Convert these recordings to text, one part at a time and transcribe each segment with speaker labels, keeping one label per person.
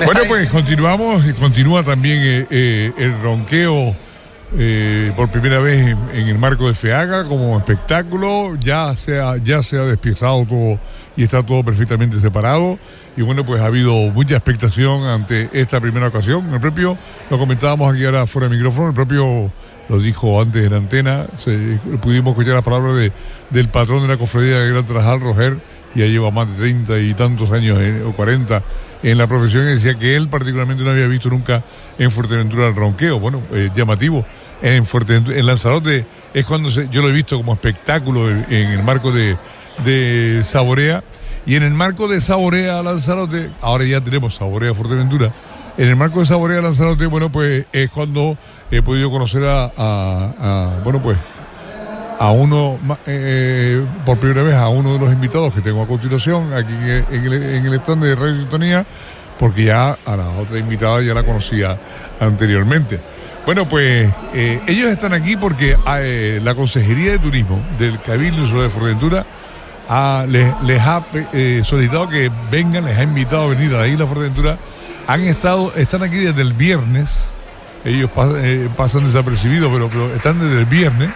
Speaker 1: Bueno, pues continuamos y continúa también eh, eh, el ronqueo eh, por primera vez en, el marco de FEAGA como espectáculo. Ya se ha, ya se ha despiezado todo y está todo perfectamente separado. Y bueno, pues ha habido mucha expectación ante esta primera ocasión. El propio, lo comentábamos aquí ahora fuera de micrófono, el propio lo dijo antes en antena, se- pudimos escuchar las palabras de, del patrón de la cofradía de Gran Trajal, Roger, que ya lleva más de 30 y tantos años o 40 en la profesión, decía que él particularmente no había visto nunca en Fuerteventura el ronqueo. Bueno, eh, llamativo. En Fuerteventura, en Lanzarote es cuando se- yo lo he visto como espectáculo en, el marco de, de Saborea. Y en el marco de Saborea Lanzarote, ahora ya tenemos Saborea Fuerteventura, en el marco de Saborea Lanzarote, bueno, pues es cuando he podido conocer a, a- a, bueno, pues a uno, ma- eh, por primera vez, a uno de los invitados que tengo a continuación aquí en el, en el stand de Radio Sintonía, porque ya a la otra invitada ya la conocía anteriormente. Bueno, pues eh, ellos están aquí porque eh, la Consejería de Turismo del Cabildo Insular de Fuerteventura ha- les, les ha eh, solicitado que vengan, les ha invitado a venir a la isla Fuerteventura. Han estado, están aquí desde el viernes. Ellos pas- eh, pasan desapercibidos, pero están desde el viernes,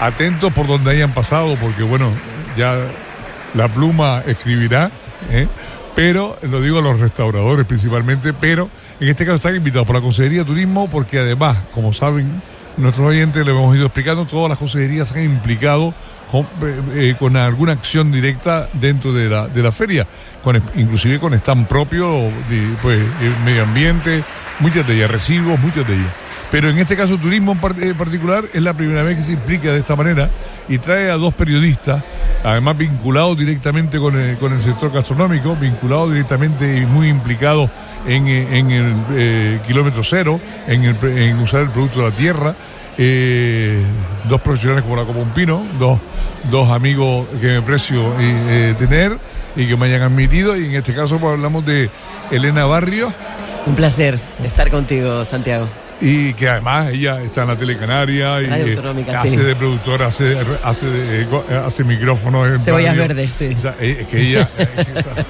Speaker 1: atentos por donde hayan pasado, porque bueno, ya la pluma escribirá, ¿eh? pero lo digo a los restauradores principalmente, pero en este caso están invitados por la Consejería de Turismo, porque además, como saben nuestros oyentes, le hemos ido explicando, todas las consejerías se han implicado con, eh, eh, alguna acción directa dentro de la, de la feria, inclusive con stand propio, pues, medio ambiente, muchas de ellas, residuos, muchas de ellas. Pero en este caso turismo en en particular es la primera vez que se implica de esta manera y trae a dos periodistas, además vinculados directamente con el, con el sector gastronómico, vinculados directamente y muy implicados en, eh, en el eh, kilómetro cero, en, el en usar el producto de la tierra. eh, dos profesionales como la Copa Pino, dos, dos amigos que me aprecio eh, eh, tener y que me hayan admitido. Y en este caso pues, hablamos de Elena Barrios
Speaker 2: Un placer estar contigo, Santiago.
Speaker 1: Y que además ella está en la y
Speaker 2: Radio
Speaker 1: eh,
Speaker 2: Autonómica,
Speaker 1: hace
Speaker 2: sí.
Speaker 1: de productora, hace, hace, de- hace micrófonos en
Speaker 2: Cebollas verdes, sí.
Speaker 1: O sea, es que ella es que está-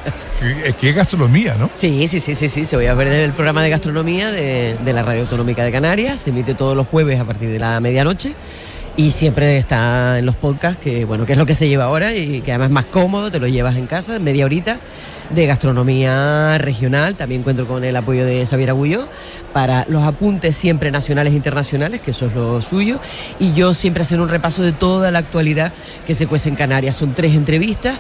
Speaker 1: es que es gastronomía, ¿no?
Speaker 2: Sí, sí, sí, sí, sí. Se voy a ver el programa de gastronomía de, de la Radio Autonómica de Canarias. Se emite todos los jueves a partir de la medianoche. Y siempre está en los podcasts, que bueno, que es lo que se lleva ahora y que además es más cómodo, te lo llevas en casa, media horita de gastronomía regional. También cuento con el apoyo de Xavier Agullo para los apuntes siempre nacionales e internacionales, que eso es lo suyo. Y yo siempre hacer un repaso de toda la actualidad que se cuece en Canarias. Son tres entrevistas,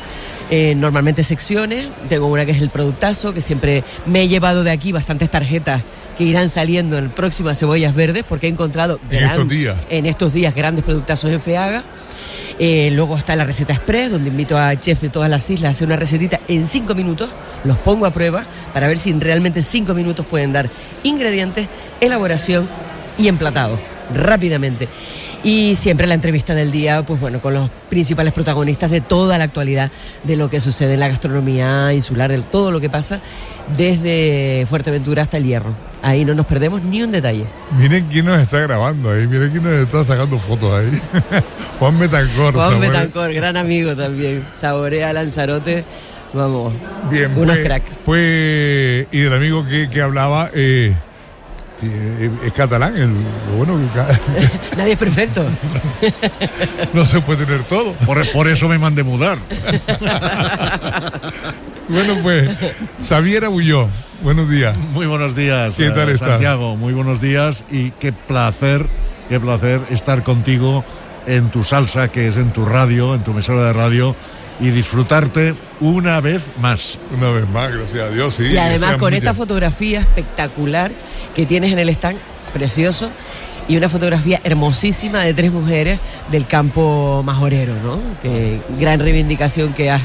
Speaker 2: eh, normalmente secciones. Tengo una que es el productazo, que siempre me he llevado de aquí bastantes tarjetas que irán saliendo en próximas cebollas verdes, porque he encontrado
Speaker 1: En estos días.
Speaker 2: en estos días grandes productazos en FEAGA. Eh, luego está la receta express, donde invito a chefs de todas las islas a hacer una recetita en cinco minutos. Los pongo a prueba para ver si realmente en cinco minutos pueden dar ingredientes, elaboración y emplatado rápidamente. Y siempre la entrevista del día, pues bueno, con los principales protagonistas de toda la actualidad de lo que sucede en la gastronomía insular, de todo lo que pasa desde Fuerteventura hasta el Hierro. Ahí no nos perdemos ni un detalle.
Speaker 1: Miren quién nos está grabando ahí, miren quién nos está sacando fotos ahí. Juan Betancor.
Speaker 2: Juan
Speaker 1: Samuel.
Speaker 2: Gran amigo también. Saborea Lanzarote. Vamos.
Speaker 1: Bien,
Speaker 2: Unos
Speaker 1: pues,
Speaker 2: crack.
Speaker 1: pues, y del amigo que, que hablaba, eh, eh, es catalán, el, lo bueno
Speaker 2: Nadie es perfecto.
Speaker 1: no se puede tener todo.
Speaker 3: Por, por eso me mandé mudar.
Speaker 1: Bueno, pues, Xavier Abulló, buenos días.
Speaker 3: Muy buenos días,
Speaker 1: ¿Qué tal
Speaker 3: eh,
Speaker 1: estás?
Speaker 3: Santiago. Muy buenos días y qué placer, qué placer estar contigo en tu salsa, que es en tu radio, en tu emisora de radio, y disfrutarte una vez más.
Speaker 1: Una vez más, gracias a Dios. Sí,
Speaker 2: Y además con esta fotografía espectacular que tienes en el stand, precioso, y una fotografía hermosísima de tres mujeres del campo majorero, ¿no? Que gran reivindicación que has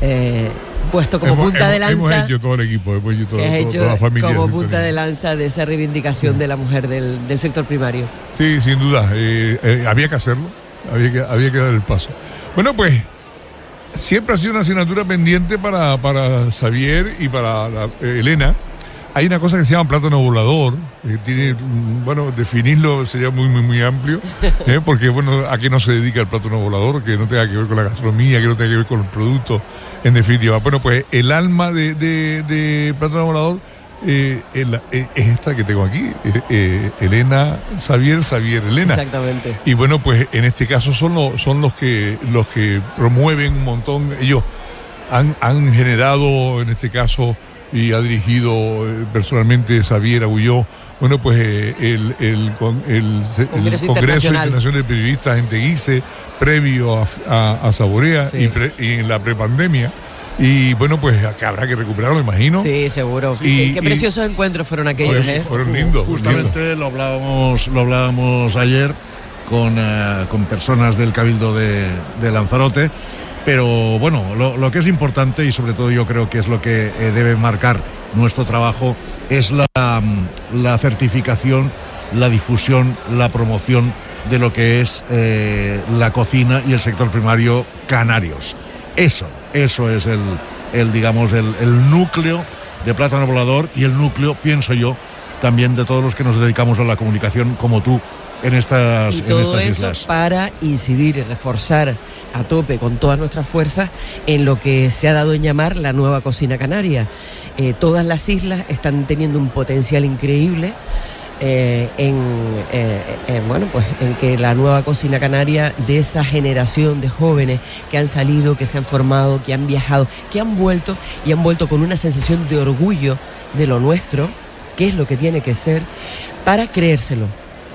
Speaker 2: eh, puesto como
Speaker 1: Hemos-
Speaker 2: punta de
Speaker 1: hemos-
Speaker 2: lanza.
Speaker 1: Hemos hecho todo el equipo, hemos hecho todo,
Speaker 2: hecho
Speaker 1: toda la familia.
Speaker 2: como
Speaker 1: de
Speaker 2: punta de lanza de esa reivindicación de la mujer del, del sector primario.
Speaker 1: Sí, sin duda. eh, eh, había que hacerlo. Había que, había que dar el paso. Bueno, pues siempre ha sido una asignatura pendiente para, para Xavier y para la- eh, Elena. Hay una cosa que se llama plátano volador. que tiene, bueno, definirlo sería muy, muy, muy amplio. ¿eh? Porque, bueno, ¿a qué no se dedica el plátano volador? Que no tenga que ver con la gastronomía, que no tenga que ver con los productos, en definitiva. Bueno, pues el alma de, de, de plátano volador eh, el- eh, es esta que tengo aquí, eh, Elena Xavier, Xavier Elena.
Speaker 2: Exactamente.
Speaker 1: Y bueno, pues en este caso son, los son los que los que promueven un montón. Ellos han, han generado, en este caso, y ha dirigido eh, personalmente Xavier Agulló, bueno, pues eh, el, el, con- el, el
Speaker 2: Congreso
Speaker 1: Congreso
Speaker 2: Internacional.
Speaker 1: De Periodistas en Teguise, previo a, a, a Saborea
Speaker 2: Sí.
Speaker 1: y, pre- y en la prepandemia. Y bueno, pues acá habrá que recuperarlo, imagino.
Speaker 2: Sí, seguro.
Speaker 1: Y-
Speaker 2: qué,
Speaker 1: y-
Speaker 2: preciosos encuentros fueron aquellos,
Speaker 1: Fueron-
Speaker 2: ¿eh?
Speaker 1: fueron lindos.
Speaker 3: Justamente lo hablábamos, lo hablábamos ayer con, eh, con personas del Cabildo de, de Lanzarote. Pero bueno, lo, que es importante y sobre todo yo creo que es lo que eh, debe marcar nuestro trabajo es la, mm, la certificación, la difusión, la promoción de lo que es eh, la cocina y el sector primario canarios. Eso, eso es el, el digamos, el, el núcleo de Plátano Volador y el núcleo, pienso yo, también de todos los que nos dedicamos a la comunicación como tú en estas,
Speaker 2: Y
Speaker 3: en estas
Speaker 2: eso
Speaker 3: islas.
Speaker 2: para incidir y reforzar a tope con todas nuestras fuerzas en lo que se ha dado en llamar la nueva cocina canaria. Eh, todas las islas están teniendo un potencial increíble. eh, en, eh, eh, bueno, pues en que la nueva cocina canaria de esa generación de jóvenes que han salido, que se han formado, que han viajado, que han vuelto y han vuelto con una sensación de orgullo de lo nuestro, que es lo que tiene que ser, para creérselo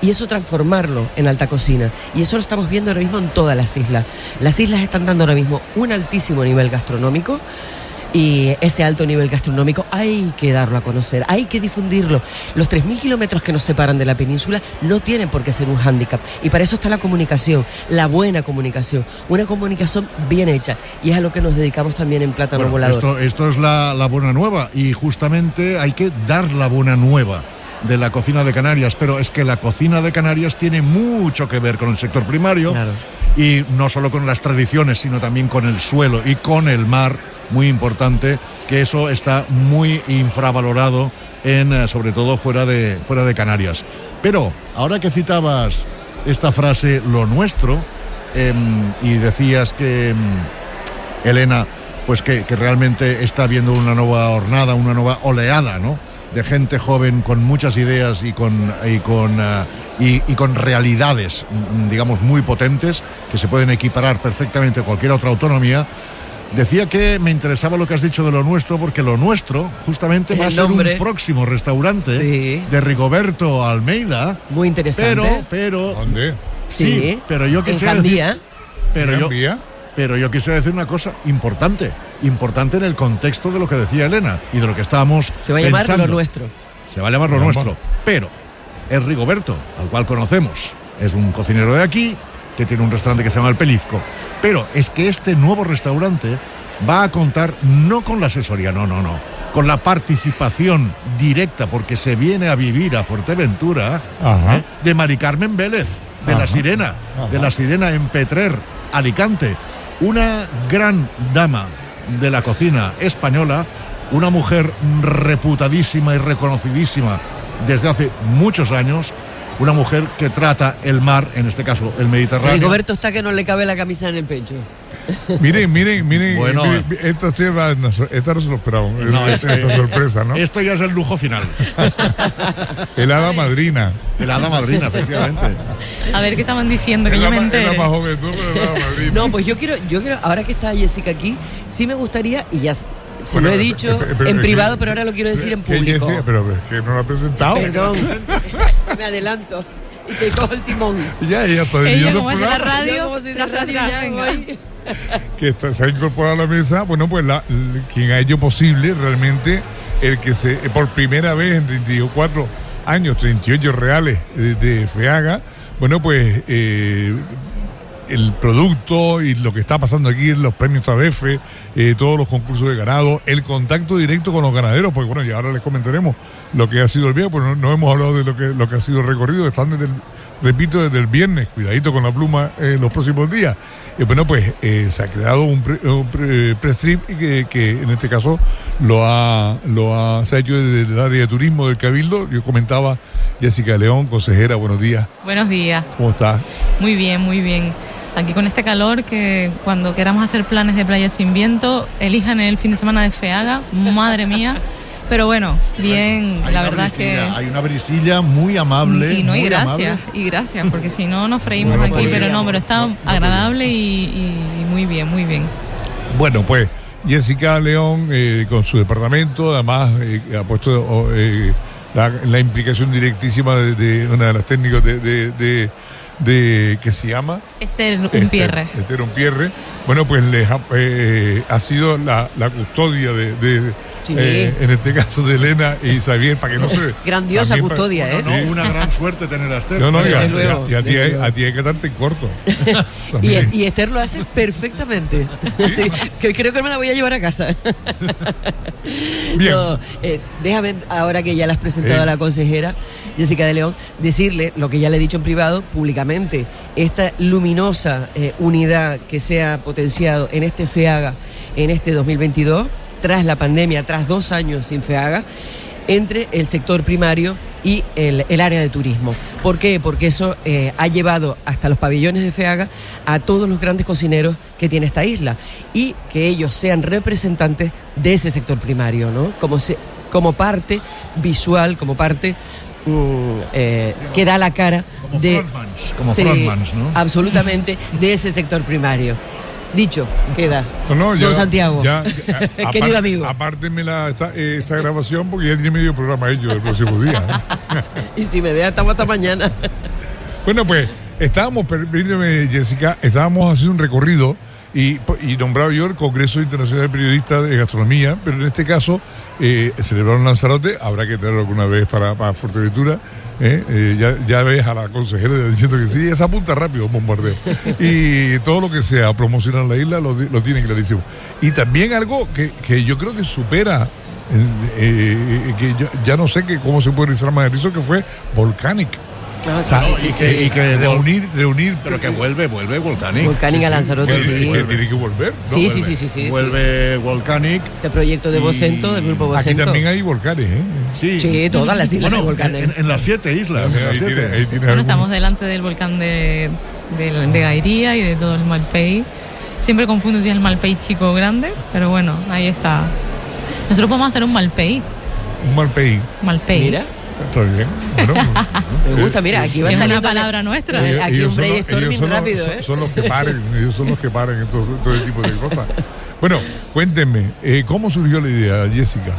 Speaker 2: y eso transformarlo en alta cocina. Y eso lo estamos viendo ahora mismo en todas las islas. Las islas están dando ahora mismo un altísimo nivel gastronómico y ese alto nivel gastronómico hay que darlo a conocer, hay que difundirlo. Los 3.000 kilómetros que nos separan de la península no tienen por qué ser un hándicap. Y para eso está la comunicación, la buena comunicación, una comunicación bien hecha. Y es a lo que nos dedicamos también en Plátano
Speaker 3: Bueno,
Speaker 2: Volador.
Speaker 3: esto, esto es la, la buena nueva y justamente hay que dar la buena nueva de la cocina de Canarias, pero es que la cocina de Canarias tiene mucho que ver con el sector primario
Speaker 2: Claro.
Speaker 3: y no solo con las tradiciones, sino también con el suelo y con el mar, muy importante, que eso está muy infravalorado en eh, sobre todo fuera de fuera de Canarias. Pero ahora que citabas esta frase lo nuestro em, y decías que em, Elena, pues que, que realmente está viendo una nueva hornada, una nueva oleada, ¿no? De gente joven con muchas ideas y con, y con, ah, y, y con realidades, mm, digamos, muy potentes, que se pueden equiparar perfectamente a cualquier otra autonomía. Decía que me interesaba lo que has dicho de lo nuestro, porque lo nuestro justamente va a ser un próximo restaurante
Speaker 2: Sí.
Speaker 3: de Rigoberto Almeida,
Speaker 2: Muy interesante.
Speaker 3: pero, pero,
Speaker 1: ¿Dónde?
Speaker 3: sí,
Speaker 2: Sí.
Speaker 3: pero yo
Speaker 2: en
Speaker 3: quisiera decir, pero
Speaker 1: ¿Gran
Speaker 3: yo, pero yo quisiera decir una cosa importante, importante en el contexto de lo que decía Elena y de lo que estábamos
Speaker 2: Se va a llamar
Speaker 3: pensando.
Speaker 2: lo nuestro.
Speaker 3: Se va a llamar lo
Speaker 1: Vamos.
Speaker 3: nuestro. Pero es Rigoberto, al cual conocemos. Es un cocinero de aquí, que tiene un restaurante que se llama El Pelizco. Pero es que este nuevo restaurante va a contar no con la asesoría, no, no, no. Con la participación directa, porque se viene a vivir a Fuerteventura. ¿eh? de Mari Carmen Vélez, de
Speaker 1: Ajá.
Speaker 3: La Sirena, de. La Sirena en Petrer, Alicante. Una gran dama de la cocina española, una mujer reputadísima y reconocidísima desde hace muchos años, una mujer que trata el mar, en este caso el Mediterráneo.
Speaker 2: Rigoberto está que no le cabe la camisa en el pecho.
Speaker 1: Miren, miren, miren.
Speaker 3: Bueno,
Speaker 1: miren, esta sí va- esta no se lo esperábamos.
Speaker 3: No,
Speaker 1: esta, sorpresa, ¿no?
Speaker 3: Esto ya es el lujo final.
Speaker 1: El hada madrina.
Speaker 3: El hada madrina, efectivamente.
Speaker 4: A ver qué estaban diciendo, que yo me entere.
Speaker 1: más joven tú, pero hada madrina.
Speaker 2: No, pues yo quiero, yo quiero, ahora que está Jessica aquí, sí me gustaría, y ya se
Speaker 1: Bueno,
Speaker 2: lo he
Speaker 1: eh,
Speaker 2: dicho
Speaker 1: eh, pero-
Speaker 2: en
Speaker 1: eh,
Speaker 2: privado,
Speaker 1: que-
Speaker 2: pero ahora lo quiero decir en público.
Speaker 1: Jessica, pero es que no lo ha presentado.
Speaker 2: Perdón, me adelanto y te cojo el timón.
Speaker 1: Ya, ella está
Speaker 4: Ella como es la radio,
Speaker 2: la radio ya.
Speaker 1: que está- se ha incorporado a la mesa. Bueno, pues la, quien ha hecho posible realmente el que se, eh, por primera vez en 34 años, 38 reales de, de FEAGA, bueno, pues eh, el producto y lo que está pasando aquí los premios ABF, eh, todos los concursos de ganado, el contacto directo con los ganaderos, porque bueno, ya ahora les comentaremos lo que ha sido el viaje, pues no, hemos hablado de lo que, lo que ha sido recorrido, están desde el, repito, desde el viernes, cuidadito con la pluma en los próximos días. Y bueno, pues eh, se ha creado un, pre, un pre- que, que en este caso lo ha, lo ha, se ha hecho desde el área de turismo del Cabildo. Yo comentaba Jessica León, consejera, buenos días,
Speaker 4: Buenos días.
Speaker 1: ¿cómo estás?
Speaker 4: Muy bien, muy bien. Aquí con este calor que cuando queramos hacer planes de playa sin viento, elijan el fin de semana de Feaga. Madre mía, Pero bueno, bien,
Speaker 3: Hay
Speaker 4: la verdad que...
Speaker 3: Hay una brisilla muy amable.
Speaker 4: Y no, y gracias,
Speaker 3: amable.
Speaker 4: y gracias, porque si no nos freímos
Speaker 1: Bueno,
Speaker 4: aquí,
Speaker 1: pues,
Speaker 4: pero no, pero está
Speaker 1: no, no
Speaker 4: agradable y, muy bien, muy bien.
Speaker 1: Bueno, pues Jessica León eh, con su departamento, además eh, ha puesto eh, la, la implicación directísima de, de una de las técnicas de, de, de, de- que se llama
Speaker 4: Este un
Speaker 1: Esther-
Speaker 4: pierre.
Speaker 1: Esther Umpierre. Bueno, pues les ha, eh, ha sido la, la custodia de, de,
Speaker 2: Sí.
Speaker 1: eh, en este caso de Elena y Xavier, para que no se...
Speaker 2: Grandiosa
Speaker 1: para-
Speaker 2: custodia, ¿eh?
Speaker 3: No, no, una gran suerte tener a Esther.
Speaker 1: No, no, y a,
Speaker 2: luego,
Speaker 1: y a ti, a ti hay que darte en corto.
Speaker 2: Y, Esther lo hace perfectamente. que creo que me la voy a llevar a casa.
Speaker 1: Bien.
Speaker 2: No, eh, déjame, ahora que ya la has presentado
Speaker 1: Eh.
Speaker 2: a la consejera Jessica de León, decirle lo que ya le he dicho en privado públicamente. Esta luminosa eh, unidad que se ha potenciado en este FEAGA en este 2022, tras la pandemia, tras dos años sin FEAGA, entre el sector primario y el, el área de turismo. ¿Por qué? Porque eso eh, ha llevado hasta los pabellones de FEAGA a todos los grandes cocineros que tiene esta isla y que ellos sean representantes de ese sector primario, ¿no? Como, se- como parte visual, como parte mm, eh, que da la cara
Speaker 3: Como
Speaker 2: de...
Speaker 3: frontmans, como
Speaker 2: Sí,
Speaker 3: frontmans, ¿no?
Speaker 2: Absolutamente, de ese sector primario. Dicho, queda.
Speaker 1: No, no, ya-
Speaker 2: Don Santiago.
Speaker 1: ya- ya- apar-
Speaker 2: Querido amigo.
Speaker 1: Apártenme la, esta, esta grabación porque ya tiene medio programa hecho el próximo día.
Speaker 2: Y si me deja, estamos hasta mañana.
Speaker 1: bueno, pues estábamos, permíteme, Jessica, estábamos haciendo un recorrido y, y nombraba yo el Congreso Internacional de Periodistas de Gastronomía, pero en este caso eh, celebraron Lanzarote, habrá que traerlo alguna vez para, para Fuerteventura. ¿eh? Eh, ya, ya ves a la consejera diciendo que sí, esa apunta rápido, bombardeo. Y todo lo que sea promocionar la isla lo, lo tiene clarísimo. Y también algo que, que yo creo que supera, que yo, ya no sé que cómo se puede realizar más eso, que fue Volcanic.
Speaker 2: Ah, sí, sí,
Speaker 3: y
Speaker 2: sí,
Speaker 3: que-
Speaker 2: sí.
Speaker 3: y que
Speaker 1: reunir, reunir.
Speaker 3: Pero que vuelve, vuelve Volcanic.
Speaker 2: Volcánica Lanzarote,
Speaker 1: Vuelve,
Speaker 2: sí.
Speaker 1: tiene que volver. ¿no?
Speaker 2: Sí, sí, sí, sí.
Speaker 3: Vuelve Volcanic.
Speaker 2: Este proyecto de
Speaker 3: Y-
Speaker 2: Vocento, del grupo
Speaker 1: Aquí
Speaker 2: Vocento.
Speaker 1: también hay volcanes, ¿eh?
Speaker 3: Sí.
Speaker 2: Sí, todas las islas
Speaker 3: Bueno,
Speaker 2: de volcanes.
Speaker 3: en, en las siete islas. en las siete.
Speaker 1: tiene- ahí tiene
Speaker 4: Bueno,
Speaker 1: algún-
Speaker 4: estamos delante del volcán de, de Gairía y de todo el Malpey. Siempre confundo si es el Malpey chico o grande, pero bueno, ahí está. Nosotros podemos hacer un Malpey.
Speaker 1: un mal país.
Speaker 4: Malpey.
Speaker 2: Mira,
Speaker 1: Está bien. Bueno,
Speaker 2: me gusta, mira, aquí va
Speaker 4: Es una
Speaker 2: saliendo
Speaker 4: palabra nuestra.
Speaker 2: Eh, aquí
Speaker 1: ellos
Speaker 2: un
Speaker 1: son los-
Speaker 2: brainstorming
Speaker 1: los-
Speaker 2: rápido, ¿eh?
Speaker 1: Son los que paren, ellos son los que paren en todo, todo tipo de cosas. Bueno, cuéntenme, eh, ¿cómo surgió la idea, Jessica?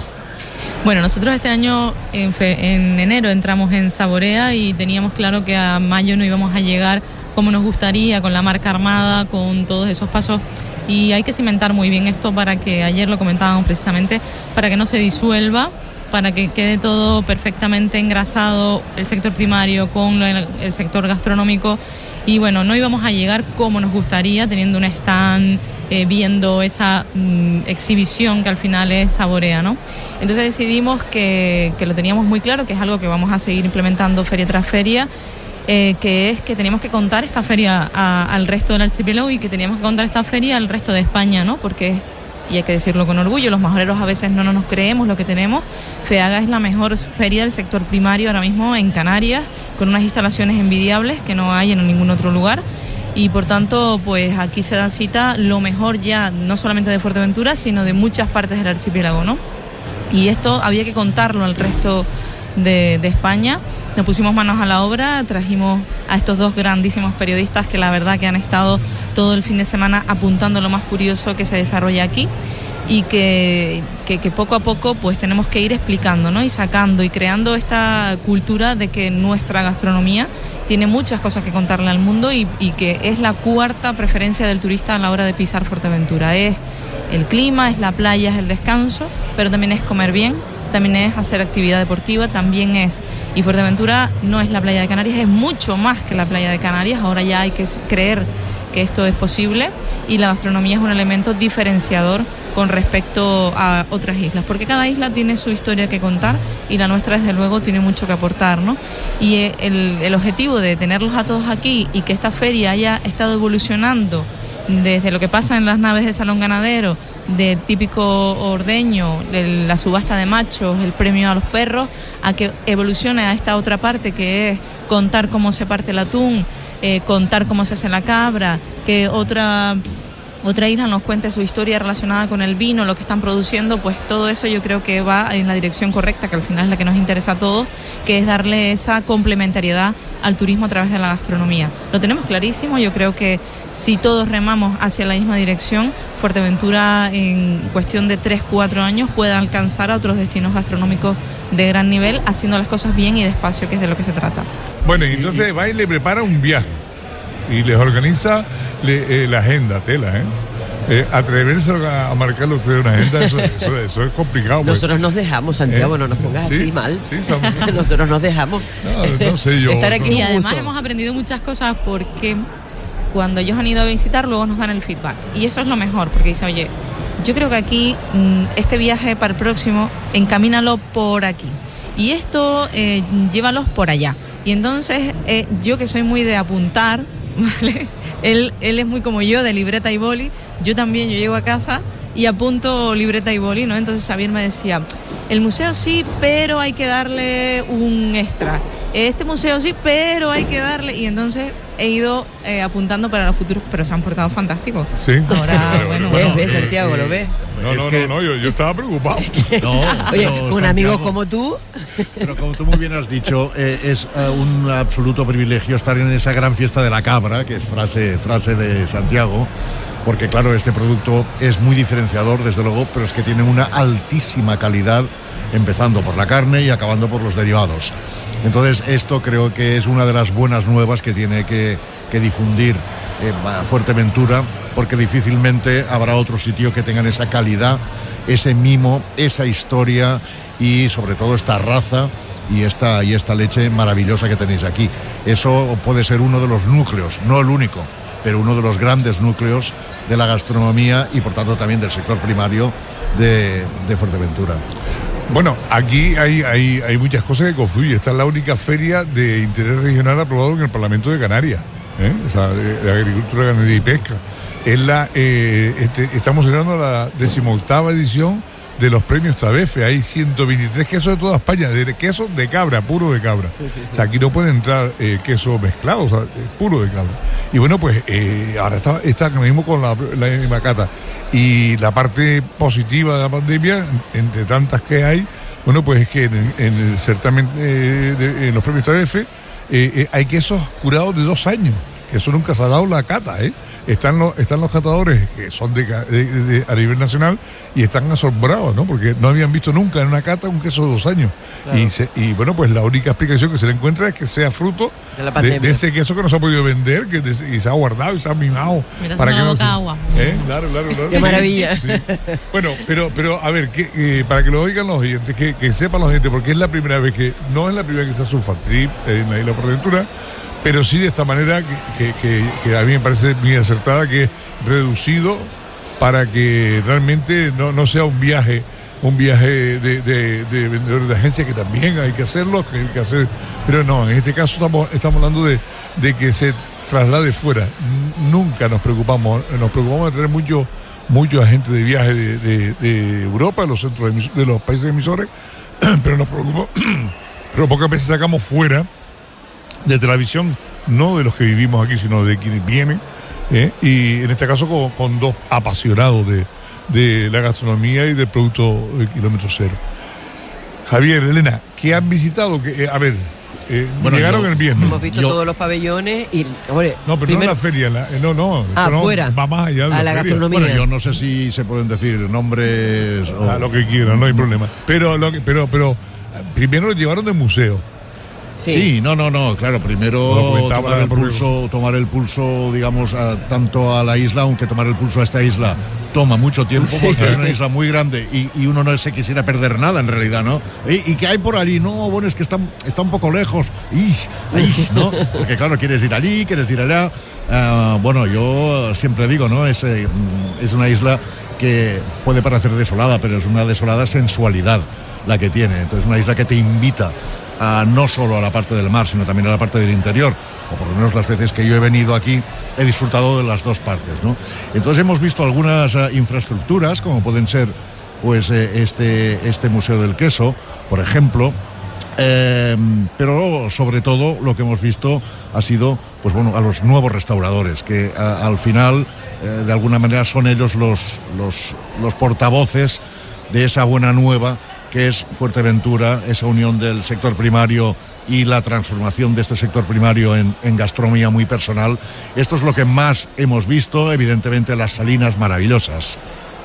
Speaker 4: Bueno, nosotros este año en, fe- en enero entramos en Saborea y teníamos claro que a mayo no íbamos a llegar como nos gustaría, con la marca armada, con todos esos pasos. Y hay que cimentar muy bien esto para que, ayer lo comentábamos precisamente, para que no se disuelva, para que quede todo perfectamente engrasado, el sector primario con el, sector gastronómico. Y bueno, no íbamos a llegar como nos gustaría, teniendo un stand, eh, viendo esa mm, exhibición que al final es Saborea, ¿no? Entonces decidimos que, que lo teníamos muy claro, que es algo que vamos a seguir implementando feria tras feria, eh, que es que teníamos que contar esta feria a- al resto del archipiélago y que teníamos que contar esta feria al resto de España, ¿no? Porque, y hay que decirlo con orgullo, los majoreros a veces no nos creemos lo que tenemos. FEAGA es la mejor feria del sector primario ahora mismo en Canarias, con unas instalaciones envidiables que no hay en ningún otro lugar. Y por tanto, pues aquí se da cita lo mejor ya, no solamente de Fuerteventura, sino de muchas partes del archipiélago, ¿no? Y esto había que contarlo al resto de, España. Nos pusimos manos a la obra, trajimos a estos dos grandísimos periodistas que la verdad que han estado todo el fin de semana apuntando lo más curioso que se desarrolla aquí y que, que- que poco a poco pues tenemos que ir explicando ¿no? y sacando y creando esta cultura de que nuestra gastronomía tiene muchas cosas que contarle al mundo y, y que es la cuarta preferencia del turista a la hora de pisar Fuerteventura. Es el clima, es la playa, es el descanso, pero también es comer bien, también es hacer actividad deportiva, también es... Y Fuerteventura no es la playa de Canarias, es mucho más que la playa de Canarias, ahora ya hay que creer que esto es posible y la gastronomía es un elemento diferenciador con respecto a otras islas, porque cada isla tiene su historia que contar y la nuestra desde luego tiene mucho que aportar, ¿no? Y eh, el, el objetivo de tenerlos a todos aquí y que esta feria haya estado evolucionando desde lo que pasa en las naves de salón ganadero, de típico ordeño, el- la subasta de machos, el premio a los perros, a que evolucione a esta otra parte que es contar cómo se parte el atún, eh, contar cómo se hace la cabra, que otra otra isla nos cuente su historia relacionada con el vino, lo que están produciendo, pues todo eso yo creo que va en la dirección correcta, que al final es la que nos interesa a todos, que es darle esa complementariedad al turismo a través de la gastronomía. Lo tenemos clarísimo, yo creo que si todos remamos hacia la misma dirección, Fuerteventura en cuestión de 3, 4 años puede alcanzar a otros destinos gastronómicos de gran nivel, haciendo las cosas bien y despacio, que es de lo que se trata.
Speaker 1: Bueno, y entonces va y le prepara un viaje y les organiza eh, la agenda, tela, ¿eh? eh atreverse a, marcarle usted una agenda, eso, es complicado.
Speaker 2: Pues. Nosotros nos dejamos, Santiago, no nos pongas así mal. Nosotros nos dejamos.
Speaker 1: No, sé yo.
Speaker 4: Estar aquí. Y además hemos aprendido muchas cosas porque cuando ellos han ido a visitar, luego nos dan el feedback. Y eso es lo mejor, porque dice, oye, yo creo que aquí, mm, este viaje para el próximo, encamínalo por aquí. Y esto, eh, llévalos por allá. Y entonces, eh, yo que soy muy de apuntar, Él, él es muy como yo, de libreta y boli. Yo también, yo llego a casa y apunto libreta y boli, ¿no? Entonces Xavier me decía, el museo sí, pero hay que darle un extra. Este museo sí, pero hay que darle... Y entonces he ido eh, apuntando para los futuros, pero se han portado fantásticos.
Speaker 1: Sí.
Speaker 2: Ahora, bueno, ¿Ves, Santiago? ¿Lo ves?
Speaker 1: No, no, no, no, yo, estaba preocupado.
Speaker 2: No, Oye, con amigos como tú.
Speaker 3: Pero como tú muy bien has dicho, eh, es eh, un absoluto privilegio estar en esa gran fiesta de la cabra, que es frase, frase de Santiago, porque claro, este producto es muy diferenciador, desde luego, pero es que tiene una altísima calidad, empezando por la carne y acabando por los derivados. Entonces, esto creo que es una de las buenas nuevas que tiene que, difundir eh, Fuerteventura, porque difícilmente habrá otro sitio que tengan esa calidad, ese mimo, esa historia y sobre todo esta raza y esta, y esta leche maravillosa que tenéis aquí. Eso puede ser uno de los núcleos, no el único, pero uno de los grandes núcleos de la gastronomía y por tanto también del sector primario de, de Fuerteventura.
Speaker 1: Bueno, aquí hay, hay, hay, muchas cosas que confluyen. Esta es la única feria de interés regional aprobado en el Parlamento de Canarias. ¿eh? o sea, de, agricultura, ganadería y pesca. Es la, eh, este, estamos celebrando la decimoctava edición de los premios Tabefe. Hay 123 quesos de toda España, de queso de cabra, puro de cabra. O sea, aquí no puede entrar eh, queso mezclado, o sea, puro de cabra. Y bueno, pues ahora está, está mismo con la, la macata. Y la parte positiva de la pandemia, entre tantas que hay, bueno, pues es que en, el certamen, de, en los premios Tabefe, eh, eh, hay quesos curados de dos años, que eso nunca se ha dado la cata, ¿eh? Están los, están los catadores que son de, a nivel nacional y están asombrados, ¿no? Porque no habían visto nunca en una cata un queso de dos años. Y, bueno, pues la única explicación que se le encuentra es que sea fruto de, ese queso que no se ha podido vender que y se ha guardado y se ha mimado.
Speaker 4: para que no se... agua.
Speaker 1: ¿Eh? Claro, claro, claro.
Speaker 2: Qué maravilla.
Speaker 1: Bueno, pero, pero a ver, que, para que lo oigan los oyentes, que, sepan los oyentes, porque es la primera vez que, no es la primera vez que se hace un fan trip en la isla Porventura, pero sí de esta manera que, a mí me parece muy acertada, que es reducido para que realmente no, sea un viaje un viaje de, de, vendedores de agencia que también hay que hacerlo, que hay que hacer, pero no, en este caso estamos, estamos hablando de, que se traslade fuera. Nunca nos preocupamos, nos preocupamos de tener muchos mucho agentes de viaje de, Europa, de los centros de, los países emisores, pero nos preocupamos, pero pocas veces sacamos fuera de televisión, no de los que vivimos aquí, sino de quienes vienen, ¿eh? y en este caso con, dos apasionados de, la gastronomía y del producto de kilómetro cero. Javier, Elena, ¿qué han visitado? Que, eh, a ver, eh, llegaron el viernes.
Speaker 2: Hemos visto todos los pabellones y.
Speaker 1: no, pero no en la feria, no, no.
Speaker 2: Afuera.
Speaker 1: va más allá
Speaker 2: a la, gastronomía. Bueno,
Speaker 3: yo no sé si se pueden decir nombres.
Speaker 1: O... lo que quieran, no hay problema. Pero, lo que, pero, pero primero lo llevaron de museo.
Speaker 3: Sí. no, no, no, claro, primero tomar el, pulso, tomar el pulso, digamos, tanto a la isla, aunque tomar el pulso a esta isla toma mucho tiempo porque es una isla muy grande y, uno no se quisiera perder nada en realidad, ¿no? ¿Y, qué hay por allí? No, bueno, es que está, está un poco lejos, ¿no? Porque claro, quieres ir allí, quieres ir allá. Ah, bueno, yo siempre digo, ¿no? Es, eh, es una isla que puede parecer desolada, pero es una desolada sensualidad la que tiene. Entonces, una isla que te invita no solo a la parte del mar, sino también a la parte del interior, o por lo menos las veces que yo he venido aquí he disfrutado de las dos partes. ¿no? Entonces hemos visto algunas eh, infraestructuras, como pueden ser pues, eh, este, este Museo del Queso, por ejemplo, Eh, pero sobre todo lo que hemos visto ha sido pues bueno, a los nuevos restauradores, que a, al final de alguna manera son ellos los, los, los portavoces de esa buena nueva que es Fuerteventura, esa unión del sector primario y la transformación de este sector primario en, en, gastronomía muy personal. Esto es lo que más hemos visto, evidentemente las salinas maravillosas,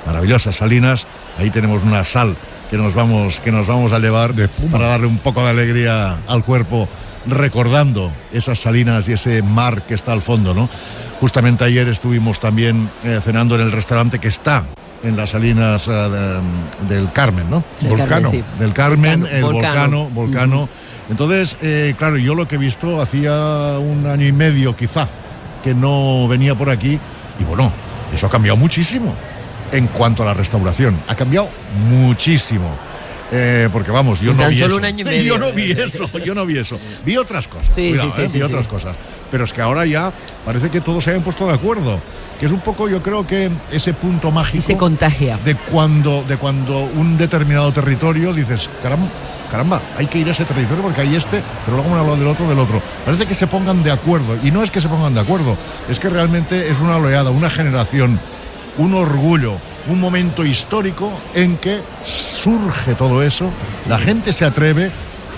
Speaker 3: maravillosas salinas, ahí tenemos una sal que nos vamos, que nos vamos a llevar para darle un poco de alegría al cuerpo, recordando esas salinas y ese mar que está al fondo, ¿no? Justamente ayer estuvimos también eh, cenando en el restaurante que está en las salinas uh, de, del Carmen, ¿no?
Speaker 2: Del
Speaker 1: Volcano.
Speaker 2: Carmen, sí.
Speaker 3: Del Carmen,
Speaker 2: Volcano.
Speaker 3: el volcano,
Speaker 2: Volcano.
Speaker 3: volcano. Entonces, eh, claro, yo lo que he visto hacía un año y medio quizá que no venía por aquí y bueno, eso ha cambiado muchísimo en cuanto a la restauración. Ha cambiado muchísimo. Eh, porque vamos, yo no
Speaker 2: tan
Speaker 3: vi
Speaker 2: solo
Speaker 3: eso.
Speaker 2: un año y medio.
Speaker 3: Yo no vi eso, yo no vi eso. Vi otras cosas.
Speaker 2: Sí,
Speaker 3: cuidado,
Speaker 2: sí, sí,
Speaker 3: eh, vi otras cosas. Pero es que ahora ya parece que todos se hayan puesto de acuerdo. Que es un poco, yo creo que ese punto mágico
Speaker 2: Y se contagia.
Speaker 3: de cuando, de cuando un determinado territorio dices, caramba, caramba, hay que ir a ese territorio porque hay este, pero luego me hablan del otro, del otro. Parece que se pongan de acuerdo. Y no es que se pongan de acuerdo, es que realmente es una oleada, una generación, un orgullo, un momento histórico en que surge todo eso, la gente se atreve,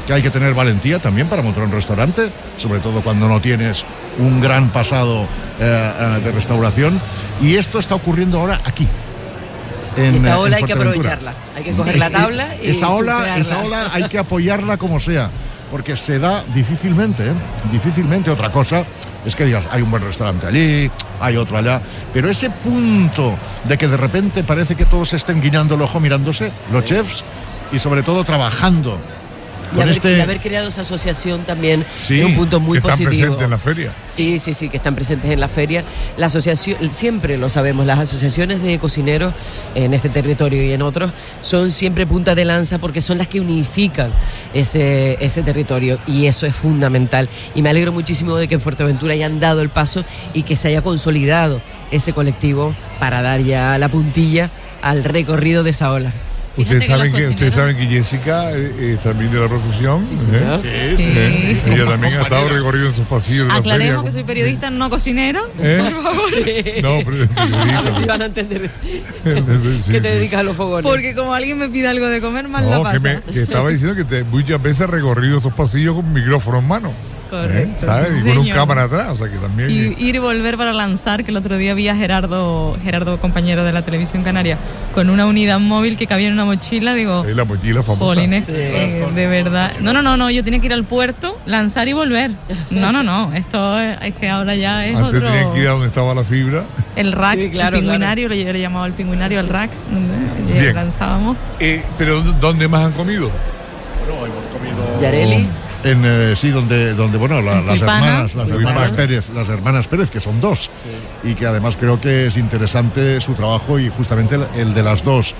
Speaker 3: que hay que tener valentía también para montar un restaurante, sobre todo cuando no tienes un gran pasado eh, eh, de restauración. Y esto está ocurriendo ahora aquí. En,
Speaker 2: Esta
Speaker 3: eh,
Speaker 2: ola
Speaker 3: en
Speaker 2: hay que aprovecharla. Hay que coger la tabla y
Speaker 3: esa ola, esa ola hay que apoyarla como sea, porque se da difícilmente, ¿eh? difícilmente. Otra cosa es que digas, hay un buen restaurante allí, hay otro allá, pero ese punto de que de repente parece que todos estén guiñando el ojo mirándose, los chefs, y sobre todo trabajando
Speaker 2: Y haber,
Speaker 3: este...
Speaker 2: y haber creado esa asociación también
Speaker 3: Sí,
Speaker 2: es un punto muy
Speaker 1: que están
Speaker 2: positivo.
Speaker 1: presentes en la feria.
Speaker 2: Sí, sí, sí, que están presentes en la feria. La asociación, siempre lo sabemos, las asociaciones de cocineros en este territorio y en otros son siempre punta de lanza porque son las que unifican ese, ese territorio y eso es fundamental. Y me alegro muchísimo de que en Fuerteventura hayan dado el paso y que se haya consolidado ese colectivo para dar ya la puntilla al recorrido de esa ola.
Speaker 1: Ustedes
Speaker 4: que
Speaker 1: saben
Speaker 4: los
Speaker 1: que, ustedes saben que Jessica eh, eh, también de la profesión.
Speaker 2: Sí,
Speaker 1: ¿eh?
Speaker 2: señor.
Speaker 3: Sí,
Speaker 4: Sí.
Speaker 3: sí, sí, sí.
Speaker 1: Ella también ha estado recorrido en sus pasillos de la feria.
Speaker 4: Aclaremos que soy periodista, no cocinero.
Speaker 1: ¿Eh?
Speaker 4: Por favor.
Speaker 1: No, pero periodista.
Speaker 2: Así van a entender
Speaker 1: Sí,
Speaker 2: que te
Speaker 1: sí.
Speaker 2: dedicas a los fogones.
Speaker 4: Porque como alguien me pide algo de comer, mal la
Speaker 1: No,
Speaker 4: pasa.
Speaker 1: que, me- que estaba diciendo que te, muchas veces ha recorrido estos pasillos con micrófono en mano.
Speaker 4: Correcto,
Speaker 1: ¿eh? ¿Sabes?
Speaker 4: sí,
Speaker 1: y con un cámara atrás. O sea que también.
Speaker 4: Y ir y volver para lanzar, que el otro día vi a Gerardo, Gerardo, compañero de la televisión canaria, con una unidad móvil que cabía en una mochila, digo,
Speaker 1: es la mochila famosa.
Speaker 4: jolines,
Speaker 2: Sí.
Speaker 4: eh, de verdad. No, no, no, no, yo tenía que ir al puerto, lanzar y volver. No, no, no, esto es, es que ahora ya es
Speaker 1: Antes
Speaker 4: otro...
Speaker 1: tenían que ir a donde estaba la fibra.
Speaker 4: El rack,
Speaker 2: Sí, claro,
Speaker 4: el pingüinario, lo yo le llamaba el pingüinario, el rack, donde
Speaker 1: Bien.
Speaker 4: lanzábamos.
Speaker 1: Eh, pero ¿dónde más han comido?
Speaker 3: Bueno, hemos comido
Speaker 2: Yareli.
Speaker 3: En eh, sí donde donde bueno la-
Speaker 4: En
Speaker 3: las hermanas las hermanas Pérez las hermanas Pérez que son dos. Y que además creo que es interesante su trabajo y justamente el, el de las dos.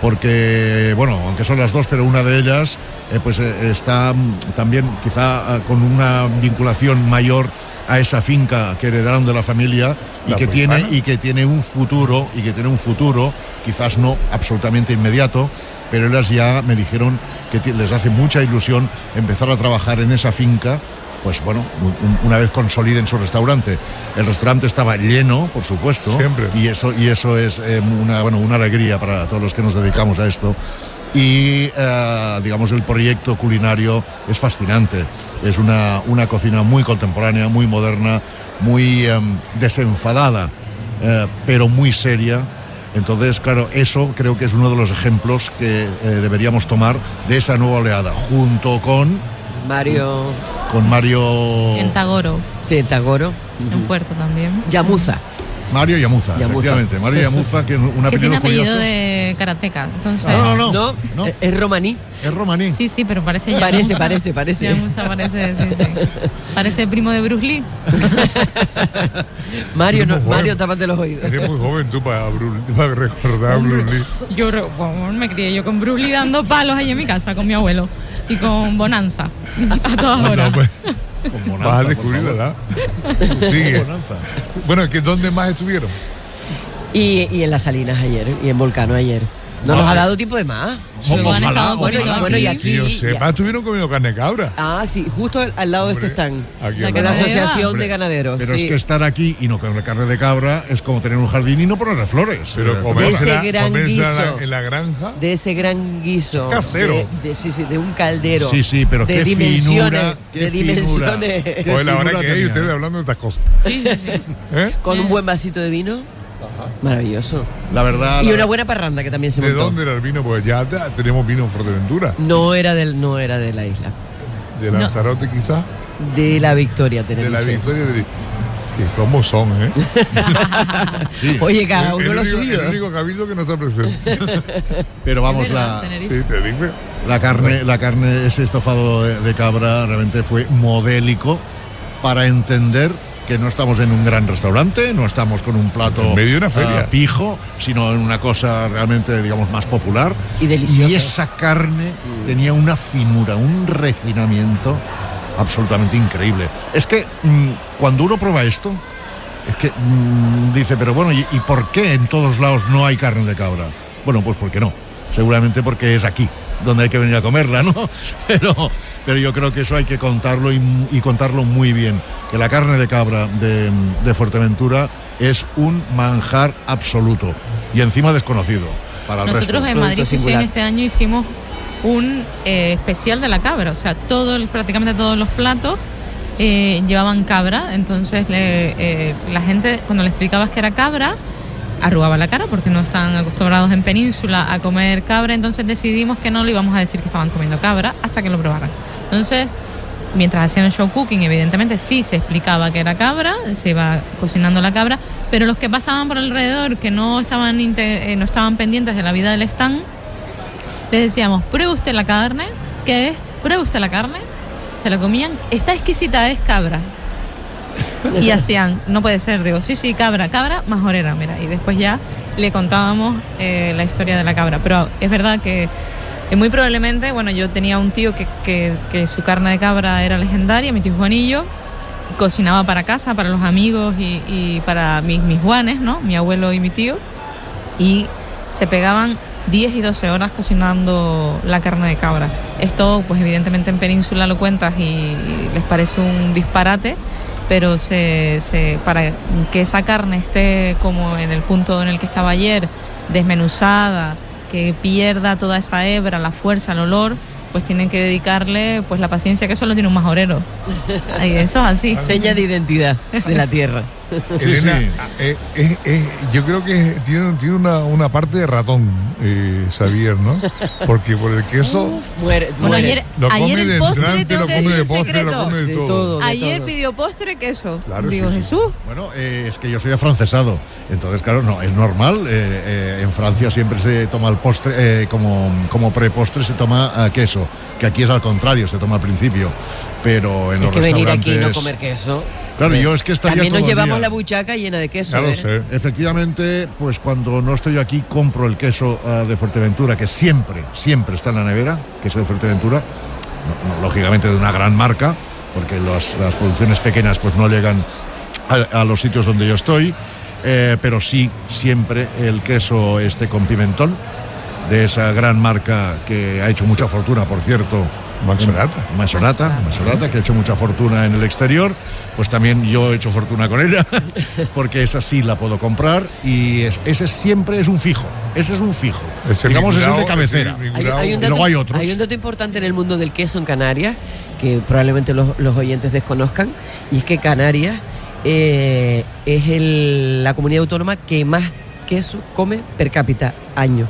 Speaker 3: Porque bueno aunque son las dos pero una de ellas eh, pues eh, está también quizá ah, con una vinculación mayor a esa finca que heredaron de la familia y
Speaker 1: La
Speaker 3: que tiene y que tiene un futuro y que tiene un futuro quizás no absolutamente inmediato pero ellas ya me dijeron que les hace mucha ilusión empezar a trabajar en esa finca pues bueno, un- una vez consoliden su restaurante. El restaurante estaba lleno, por supuesto,
Speaker 1: Siempre.
Speaker 3: y eso y eso es eh, una bueno, una alegría para todos los que nos dedicamos a esto. Y eh, digamos el proyecto culinario es fascinante. Es una, una cocina muy contemporánea, muy moderna, muy em, desenfadada, eh, pero muy seria. Entonces, claro, eso creo que es uno de los ejemplos que eh, deberíamos tomar de esa nueva oleada, junto con,
Speaker 2: Mario.
Speaker 3: con Mario,
Speaker 4: En Tagoro,
Speaker 2: Sí, Tagoro.
Speaker 4: en Puerto también.
Speaker 2: Yamuza.
Speaker 3: Mario Yamuza,
Speaker 2: Yamuza.
Speaker 3: efectivamente. Mario Yamuza, que es un
Speaker 4: tiene
Speaker 3: apellido
Speaker 4: apellido
Speaker 3: curioso.
Speaker 4: de karateca. Entonces,
Speaker 3: No, no, no.
Speaker 2: No,
Speaker 3: no.
Speaker 2: es- romaní.
Speaker 3: Es romaní.
Speaker 4: Sí, sí, pero parece
Speaker 2: Parece,
Speaker 4: Yamuza.
Speaker 2: parece, parece.
Speaker 4: Yamuza parece, sí, sí. Parece primo de Bruce Lee.
Speaker 2: Mario, no. Mario, tápate los oídos.
Speaker 1: Eres muy joven tú para, Bru- para recordar a Bruce Lee.
Speaker 4: Yo bueno, me crié yo con Bruce Lee dando palos ahí en mi casa con mi abuelo. Y con Bonanza. A todas
Speaker 1: No,
Speaker 4: horas.
Speaker 1: pues,
Speaker 3: Con bonanza,
Speaker 1: vas a descubrir. ¿verdad? Sigue.
Speaker 3: Bonanza.
Speaker 1: Bueno, ¿que ¿dónde más estuvieron?
Speaker 2: Y, y en las Salinas ayer, y en Volcano ayer. No nos ha dado tiempo de más.
Speaker 3: Ojalá,
Speaker 4: estado
Speaker 2: Bueno, y- bueno, y
Speaker 4: aquí.
Speaker 1: yo sepa, estuvieron comiendo carne de cabra.
Speaker 2: Ah, sí, justo al, al lado de
Speaker 1: Hombre,
Speaker 2: este stand.
Speaker 1: aquí
Speaker 2: De la. Asociación
Speaker 3: Hombre,
Speaker 2: de Ganaderos.
Speaker 3: Pero
Speaker 2: sí.
Speaker 3: es que estar aquí y no comer carne de cabra es como tener un jardín y no ponerle flores.
Speaker 1: Pero comérsela,
Speaker 2: Ese gran
Speaker 1: comérsela en la-
Speaker 2: guiso.
Speaker 1: en la granja.
Speaker 2: de ese gran guiso.
Speaker 1: Casero.
Speaker 2: De, de- sí, sí, de un caldero.
Speaker 3: Sí, sí, pero
Speaker 2: de
Speaker 3: qué
Speaker 2: dimensiones,
Speaker 3: finura, qué
Speaker 2: de
Speaker 3: finura.
Speaker 2: dimensiones.
Speaker 3: Qué
Speaker 1: Pues la hora que hay ustedes hablando de estas cosas.
Speaker 4: Sí, sí, sí.
Speaker 1: ¿Eh?
Speaker 2: Con un buen vasito de vino. Maravilloso.
Speaker 3: La verdad.
Speaker 2: Y
Speaker 3: la-
Speaker 2: una buena parranda que también se
Speaker 1: ¿De
Speaker 2: montó.
Speaker 1: dónde era el vino? Pues ya te- tenemos vino en Fuerteventura.
Speaker 2: No era del, no era de la isla.
Speaker 1: De
Speaker 4: No.
Speaker 1: Lanzarote quizás.
Speaker 2: De la Victoria,
Speaker 1: De
Speaker 2: Tenerife.
Speaker 1: la Victoria de... Que cómo son, ¿eh?
Speaker 3: Sí,
Speaker 2: Oye, cada uno lo
Speaker 1: único,
Speaker 2: suyo.
Speaker 1: el único cabildo que no está presente.
Speaker 3: pero vamos, la.
Speaker 1: Sí,
Speaker 3: la carne, la carne, ese estofado de, de cabra realmente fue modélico para entender que no estamos en un gran restaurante, no estamos con un plato
Speaker 1: En medio de una feria.
Speaker 3: ah, pijo, sino en una cosa realmente, digamos, más popular.
Speaker 2: Y delicioso.
Speaker 3: Y esa carne tenía una finura, un refinamiento absolutamente increíble. Es que mm, cuando uno prueba esto, es que mm, dice, pero bueno, ¿y, y por qué en todos lados no hay carne de cabra? Bueno, pues porque no. Seguramente porque es aquí donde hay que venir a comerla, ¿no? Pero, pero yo creo que eso hay que contarlo y, y contarlo muy bien. Que la carne de cabra de, de Fuerteventura es un manjar absoluto y encima desconocido para el
Speaker 4: Nosotros
Speaker 3: resto.
Speaker 4: en Madrid Fusión este año hicimos un eh, especial de la cabra, o sea, todo, el- prácticamente todos los platos eh, llevaban cabra, entonces le- eh, la gente cuando le explicabas que era cabra arrugaba la cara porque no están acostumbrados en península a comer cabra, entonces decidimos que no le íbamos a decir que estaban comiendo cabra hasta que lo probaran. Entonces, mientras hacían show cooking, evidentemente sí se explicaba que era cabra, se iba cocinando la cabra, pero los que pasaban por alrededor que no estaban eh, no estaban pendientes de la vida del stand, les decíamos, pruebe usted la carne, ¿qué es? Pruebe usted la carne, se la comían, está exquisita, es cabra. Y hacían, no puede ser, digo, sí, sí, cabra, cabra, majorera, mira. Y después ya le contábamos eh, la historia de la cabra. Pero es verdad que eh, muy probablemente, bueno, yo tenía un tío que, que, que su carne de cabra era legendaria, mi tío Juanillo, cocinaba para casa, para los amigos y, y para mis, mis Juanes, ¿no? Mi abuelo y mi tío. Y se pegaban 10 y 12 horas cocinando la carne de cabra. Esto, pues evidentemente en Península lo cuentas y les parece un disparate, pero se, se- para que esa carne esté como en el punto en el que estaba ayer, desmenuzada, que pierda toda esa hebra, la fuerza, el olor, pues tienen que dedicarle pues la paciencia que solo tiene un majorero. Ay, eso es así.
Speaker 2: Seña de identidad de la tierra.
Speaker 3: Sí,
Speaker 1: Elena,
Speaker 3: sí.
Speaker 1: eh, eh, eh, yo creo que tiene, tiene una, una parte de ratón, eh, Xavier, ¿no? Porque por el queso
Speaker 2: Muere,
Speaker 4: Bueno,
Speaker 2: muere.
Speaker 4: ayer,
Speaker 1: lo come
Speaker 4: ayer
Speaker 1: de
Speaker 4: el postre,
Speaker 1: entrante, lo come de postre, lo come de
Speaker 2: De
Speaker 1: todo.
Speaker 2: todo.
Speaker 4: Ayer
Speaker 2: todo.
Speaker 4: pidió postre queso.
Speaker 1: Claro,
Speaker 4: Digo,
Speaker 1: sí, sí.
Speaker 4: Jesús.
Speaker 3: Bueno, eh, es que yo soy afrancesado, entonces claro, no, es normal. eh, eh, en Francia siempre se toma el postre, eh, como, como prepostre se toma eh, queso, que aquí es al contrario, se toma al principio. Pero en
Speaker 2: Es
Speaker 3: los
Speaker 2: que venir aquí y no
Speaker 3: restaurantes...
Speaker 2: comer queso.
Speaker 3: Claro, yo es que estaría
Speaker 2: También nos
Speaker 3: todo
Speaker 2: llevamos
Speaker 3: día.
Speaker 2: la buchaca llena de queso.
Speaker 1: Lo
Speaker 2: ¿eh?
Speaker 1: sé.
Speaker 3: Efectivamente, pues cuando no estoy aquí compro el queso ah, de Fuerteventura, que siempre, siempre está en la nevera, queso de Fuerteventura, no- no, lógicamente de una gran marca, porque los- las producciones pequeñas pues no llegan a, a los sitios donde yo estoy, eh, pero sí siempre el queso este con pimentón, de esa gran marca que ha hecho mucha fortuna, por cierto, Masonata, Masonata, que ha hecho mucha fortuna en el exterior, pues también yo he hecho fortuna con ella, porque esa sí la puedo comprar y es- ese siempre es un fijo, ese es un fijo.
Speaker 1: Ese
Speaker 3: Digamos, es el de cabecera.
Speaker 2: Hay, un
Speaker 3: Y
Speaker 2: dato,
Speaker 3: luego hay otros.
Speaker 2: hay un dato importante en el mundo del queso en Canarias que probablemente los, los oyentes desconozcan y es que Canarias eh, es el- la comunidad autónoma que más queso come per cápita año.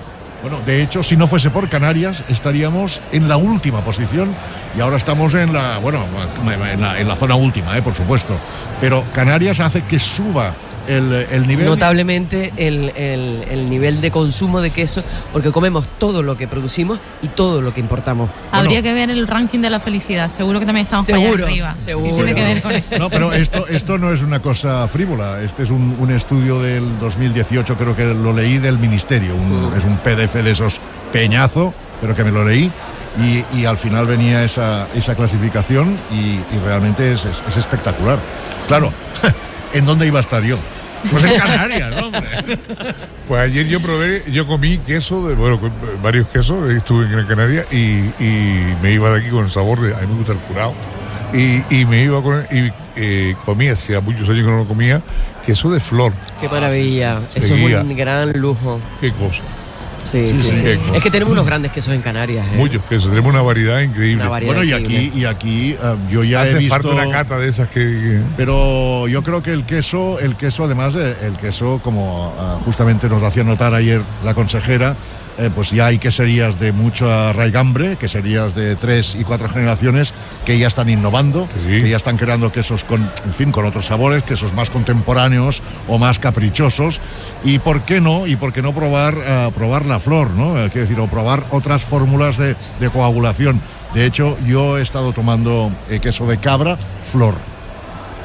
Speaker 3: Bueno, de hecho, si no fuese por Canarias, estaríamos en la última posición y ahora estamos en la, bueno, en la, zona última, eh, por supuesto. Pero Canarias hace que suba el, el nivel.
Speaker 2: Notablemente el, el- el nivel de consumo de queso porque comemos todo lo que producimos y todo lo que importamos.
Speaker 4: Habría que ver el ranking de la felicidad. Seguro que también estamos
Speaker 2: Seguro,
Speaker 4: arriba.
Speaker 2: seguro.
Speaker 4: Tiene que ver con esto.
Speaker 3: No, pero esto, esto no es una cosa frívola. Este es un, un estudio del 2018, creo que lo leí del Ministerio. Un-
Speaker 2: Mm.
Speaker 3: Es un PDF de esos peñazo, pero que me lo leí. Y, y al final venía esa, esa clasificación y, y realmente es, es- es espectacular. Claro, ¿en dónde iba a estar yo? Pues en Canarias, hombre.
Speaker 1: Pues ayer yo probé, yo comí queso, de, bueno, varios quesos, estuve en Gran Canaria y, y me iba de aquí con el sabor de, a mí me gusta el curado. Y, y me iba con, y eh, comía, hacía muchos años que no lo comía, queso de flor.
Speaker 2: Qué maravilla.
Speaker 1: sí, sí.
Speaker 2: Eso
Speaker 1: Seguía.
Speaker 2: es un gran lujo.
Speaker 1: Qué cosa.
Speaker 2: Sí,
Speaker 3: Sí,
Speaker 2: sí. Es que tenemos unos grandes quesos en Canarias. ¿eh?
Speaker 1: Muchos quesos, tenemos una variedad increíble.
Speaker 2: Una variedad
Speaker 3: Bueno, y aquí, y aquí eh, yo ya he visto.
Speaker 1: una cata de esas que... que-
Speaker 3: Pero yo creo que el queso, el queso además, eh, el queso, como ah, justamente nos lo hacía notar ayer la consejera, eh, pues ya hay queserías de mucha raigambre, queserías de tres y cuatro generaciones que ya están innovando,
Speaker 1: Que sí.
Speaker 3: que ya están creando quesos con, en fin, con otros sabores, quesos más contemporáneos o más caprichosos. Y por qué no, y por qué no probar, ah, probar la flor, ¿no? Eh, quiero decir, o probar otras fórmulas de, de coagulación. De hecho, yo he estado tomando eh, queso de cabra, flor.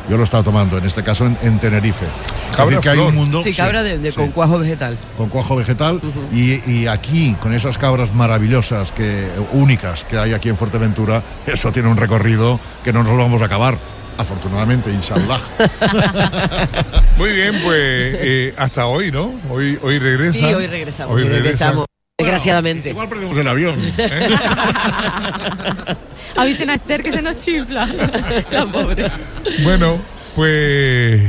Speaker 3: Yo lo he estado tomando, en este caso en, en Tenerife. Es
Speaker 1: Cabra
Speaker 3: decir, que hay un mundo
Speaker 2: Sí, cabra de, de-
Speaker 3: sí,
Speaker 2: con cuajo vegetal.
Speaker 3: con cuajo vegetal y, y aquí, con esas cabras maravillosas, que, únicas que hay aquí en Fuerteventura, eso tiene un recorrido que no nos lo vamos a acabar. Afortunadamente, inshallah.
Speaker 1: Muy bien, pues eh, hasta hoy, ¿no? Hoy, hoy regresa.
Speaker 2: Sí, hoy regresamos.
Speaker 1: Hoy
Speaker 2: hoy
Speaker 1: regresa.
Speaker 2: regresamos. Desgraciadamente.
Speaker 3: Igual perdemos el avión.
Speaker 4: Avisen a Esther que se nos chifla. La pobre.
Speaker 1: Bueno, pues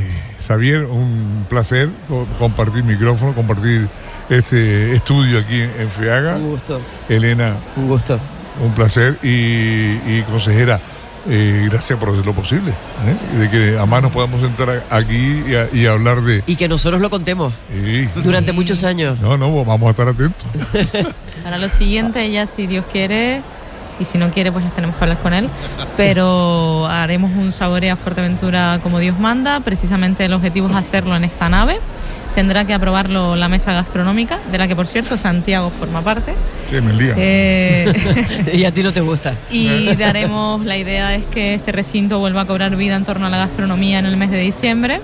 Speaker 1: Xavier, un placer co- compartir micrófono, compartir este estudio aquí en, en FEAGA.
Speaker 2: Un gusto,
Speaker 1: Elena,
Speaker 2: un gusto.
Speaker 1: un placer y, y consejera, eh, gracias por hacer lo posible, ¿eh? de que a más nos podamos sentar a- aquí y, a- y hablar de...
Speaker 2: Y que nosotros lo contemos durante muchos años.
Speaker 1: no, no, vamos a estar atentos.
Speaker 4: Ahora lo siguiente, ya si Dios quiere, y si no quiere, pues las tenemos que hablar con él. Pero haremos un saborea Fuerteventura como Dios manda. Precisamente el objetivo es hacerlo en esta nave. Tendrá que aprobarlo la mesa gastronómica, de la que por cierto Santiago forma parte.
Speaker 1: Sí, me lía.
Speaker 4: Eh,
Speaker 2: Y a ti no te gusta.
Speaker 4: y daremos, la idea es que este recinto vuelva a cobrar vida en torno a la gastronomía en el mes de diciembre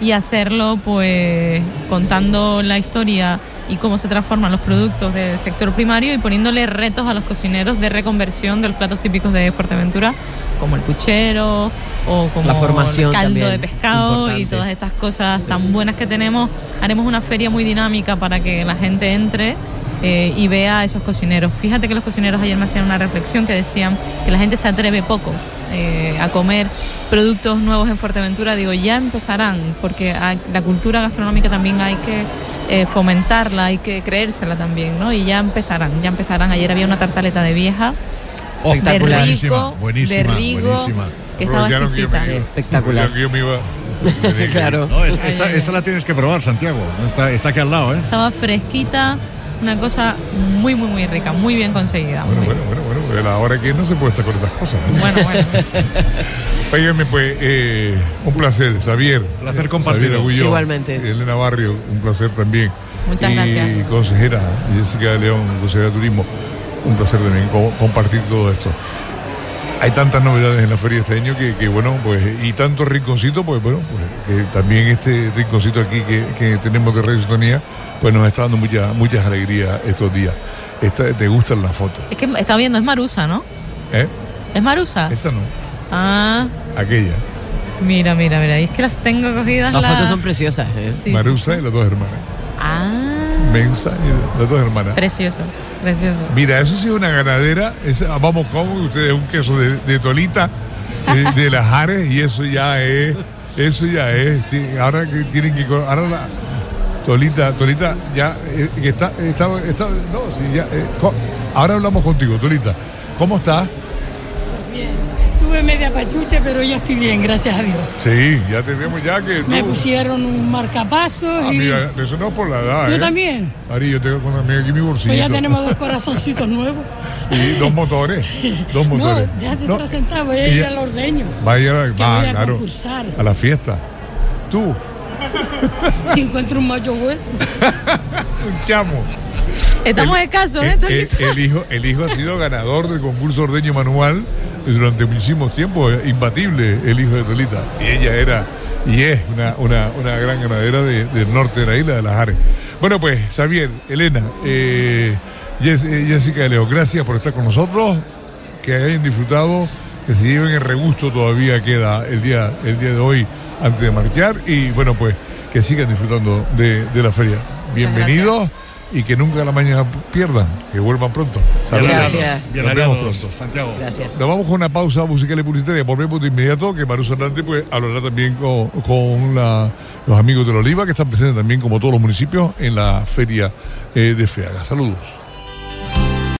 Speaker 4: y hacerlo pues contando la historia y cómo se transforman los productos del sector primario y poniéndole retos a los cocineros de reconversión de los platos típicos de Fuerteventura como el puchero o como
Speaker 2: La formación
Speaker 4: el caldo de pescado y todas estas cosas tan buenas que tenemos. Haremos una feria muy dinámica para que la gente entre eh, y vea a esos cocineros. Fíjate que los cocineros ayer me hacían una reflexión que decían que la gente se atreve poco eh, a comer productos nuevos en Fuerteventura. Digo, ya empezarán, porque la cultura gastronómica también hay que eh, fomentarla, hay que creérsela también, ¿no? Y ya empezarán, ya empezarán. Ayer había una tartaleta de vieja,
Speaker 3: Oh,
Speaker 4: de
Speaker 2: Espectacular.
Speaker 4: rico,
Speaker 3: buenísima,
Speaker 4: de rigo,
Speaker 3: buenísima.
Speaker 4: que estaba
Speaker 1: que
Speaker 4: exquisita.
Speaker 1: iba.
Speaker 2: Espectacular.
Speaker 1: Aprovecharon que yo me iba.
Speaker 2: claro.
Speaker 3: No, esta, esta la tienes que probar, Santiago. Está, está aquí al lado, ¿eh?
Speaker 4: Estaba fresquita, una cosa muy, muy, muy rica, muy bien conseguida.
Speaker 1: Bueno,
Speaker 4: sí.
Speaker 1: bueno, bueno, bueno, bueno, ahora que no se puede estar con estas cosas. ¿eh?
Speaker 4: bueno, bueno.
Speaker 1: Óigame, pues, eh, un placer, Xavier.
Speaker 3: Placer
Speaker 1: Agulló,
Speaker 2: Igualmente.
Speaker 1: Elena Barrio, un placer también.
Speaker 4: Muchas
Speaker 1: y
Speaker 4: gracias.
Speaker 1: consejera Jessica León, consejera de Turismo, un placer también co- compartir todo esto. Hay tantas novedades en la feria este año que, que, bueno, pues, y tantos rinconcitos, pues bueno, pues que también este rinconcito aquí que, que tenemos de Radio Sintonía, pues nos está dando mucha, muchas alegrías estos días. Esta, ¿Te gustan las fotos?
Speaker 4: Es que está viendo, es Marusa, ¿no?
Speaker 1: ¿Eh?
Speaker 4: ¿Es Marusa?
Speaker 1: Esa no,
Speaker 4: Ah,
Speaker 1: aquella.
Speaker 4: mira, mira, mira. Y es que las tengo cogidas.
Speaker 2: Las
Speaker 4: la-
Speaker 2: fotos son preciosas. ¿eh?
Speaker 4: Sí,
Speaker 1: Marusa
Speaker 4: sí.
Speaker 1: y las dos hermanas.
Speaker 4: Ah,
Speaker 1: Mensa y las dos hermanas.
Speaker 4: precioso, precioso.
Speaker 1: Mira, eso sí es una ganadera. Es, vamos, como ustedes un queso de, de tolita, de, de las Ares, y eso ya es, eso ya es. Ahora que tienen que. Ahora la tolita, tolita, ya eh, que está, está, está- no, sí, ya. eh, ahora hablamos contigo, tolita. ¿Cómo estás?
Speaker 5: Estuve media pachucha, pero ya estoy bien, gracias a Dios.
Speaker 1: Sí, ya tenemos ya que.
Speaker 5: Me pusieron un marcapasos
Speaker 1: Ah,
Speaker 5: y
Speaker 1: mira, eso no por la edad.
Speaker 5: tú
Speaker 1: ¿eh?
Speaker 5: también.
Speaker 1: Ari, yo tengo también aquí mi bolsillo.
Speaker 5: Pues ya tenemos dos corazoncitos nuevos.
Speaker 1: Y dos motores. Dos
Speaker 5: No,
Speaker 1: motores.
Speaker 5: ya te
Speaker 1: No,
Speaker 5: voy a ir al ordeño.
Speaker 1: Vaya, va,
Speaker 5: voy a
Speaker 1: claro.
Speaker 5: concursar.
Speaker 1: A la fiesta. Tú,
Speaker 5: Si encuentro un macho bueno.
Speaker 1: un chamo.
Speaker 4: Estamos
Speaker 1: El-
Speaker 4: escasos, ¿eh?
Speaker 1: el- el hijo, el hijo ha sido ganador del concurso ordeño manual durante muchísimos tiempos, eh, imbatible el hijo de Tolita. Y ella era y es una, una, una gran ganadera de- del norte de la isla de las Ares. Bueno, pues, Xavier, Elena, eh, eh, Jessica de Leo, gracias por estar con nosotros, que hayan disfrutado, que se lleven el regusto, todavía queda el día, el día de hoy antes de marchar. Y bueno, pues que sigan disfrutando de, de la feria. Bienvenidos y que nunca la mañana pierdan, que vuelvan pronto.
Speaker 3: Bien
Speaker 2: Gracias.
Speaker 3: bien
Speaker 1: Nos vemos pronto.
Speaker 3: Santiago.
Speaker 2: Gracias.
Speaker 1: Nos vamos con una pausa musical y publicitaria. Volvemos de inmediato, que Maru Hernández pues, hablará también con, con la- los amigos de la Oliva, que están presentes también, como todos los municipios, en la feria eh, de Feaga. Saludos.